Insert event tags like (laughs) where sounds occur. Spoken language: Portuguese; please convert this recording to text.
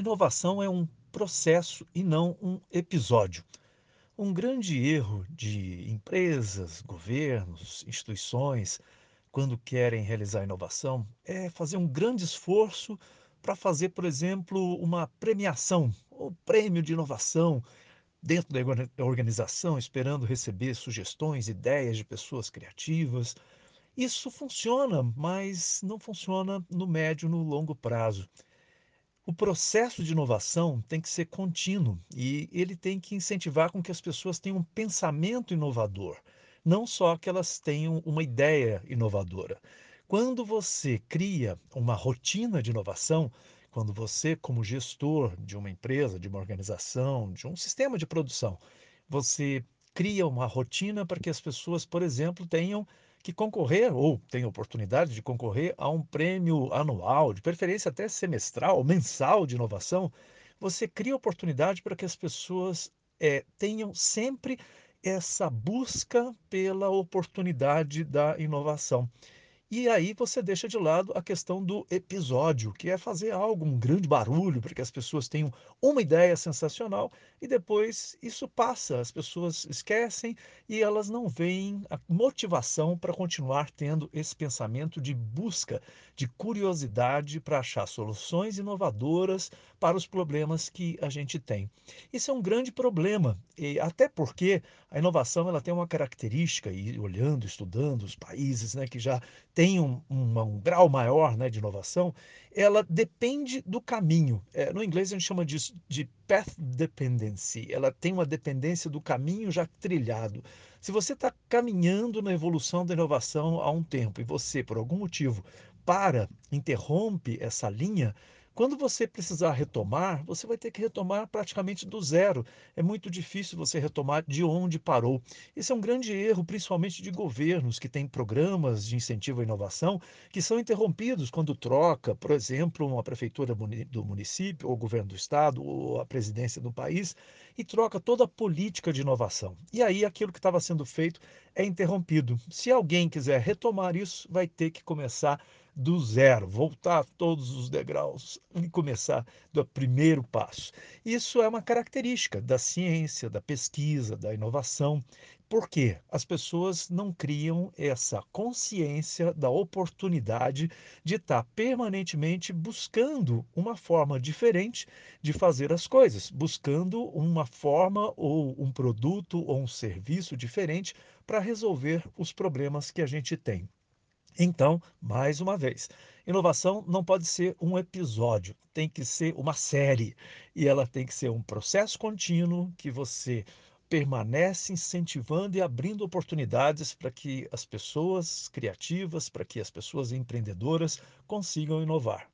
Inovação é um processo e não um episódio. Um grande erro de empresas, governos, instituições, quando querem realizar inovação, é fazer um grande esforço para fazer, por exemplo, uma premiação ou prêmio de inovação dentro da organização, esperando receber sugestões, ideias de pessoas criativas. Isso funciona, mas não funciona no médio e no longo prazo. O processo de inovação tem que ser contínuo e ele tem que incentivar com que as pessoas tenham um pensamento inovador, não só que elas tenham uma ideia inovadora. Quando você cria uma rotina de inovação, quando você, como gestor de uma empresa, de uma organização, de um sistema de produção, você cria uma rotina para que as pessoas, por exemplo, tenham que concorrer ou tem oportunidade de concorrer a um prêmio anual, de preferência até semestral, (laughs) mensal de inovação, você cria oportunidade para que as pessoas é, tenham sempre essa busca pela oportunidade da inovação. E aí você deixa de lado a questão do episódio, que é fazer algo, um grande barulho, para que as pessoas tenham uma ideia sensacional e depois isso passa, as pessoas esquecem e elas não veem a motivação para continuar tendo esse pensamento de busca, de curiosidade para achar soluções inovadoras para os problemas que a gente tem. Isso é um grande problema, até porque a inovação ela tem uma característica, e olhando, estudando os países né, que já tem um, um, um grau maior né, de inovação, ela depende do caminho. É, no inglês a gente chama disso de path dependency. Ela tem uma dependência do caminho já trilhado. Se você está caminhando na evolução da inovação há um tempo e você, por algum motivo, para, interrompe essa linha, quando você precisar retomar, você vai ter que retomar praticamente do zero. É muito difícil você retomar de onde parou. Esse é um grande erro, principalmente de governos que têm programas de incentivo à inovação que são interrompidos quando troca, por exemplo, uma prefeitura do município, ou o governo do estado, ou a presidência do país, e troca toda a política de inovação. E aí aquilo que estava sendo feito é interrompido. Se alguém quiser retomar isso, vai ter que começar do zero, voltar todos os degraus e começar do primeiro passo. Isso é uma característica da ciência, da pesquisa, da inovação. Por quê? As pessoas não criam essa consciência da oportunidade de estar permanentemente buscando uma forma diferente de fazer as coisas, buscando uma forma ou um produto ou um serviço diferente para resolver os problemas que a gente tem. Então, mais uma vez, inovação não pode ser um episódio, tem que ser uma série. E ela tem que ser um processo contínuo que você permanece incentivando e abrindo oportunidades para que as pessoas criativas, para que as pessoas empreendedoras consigam inovar.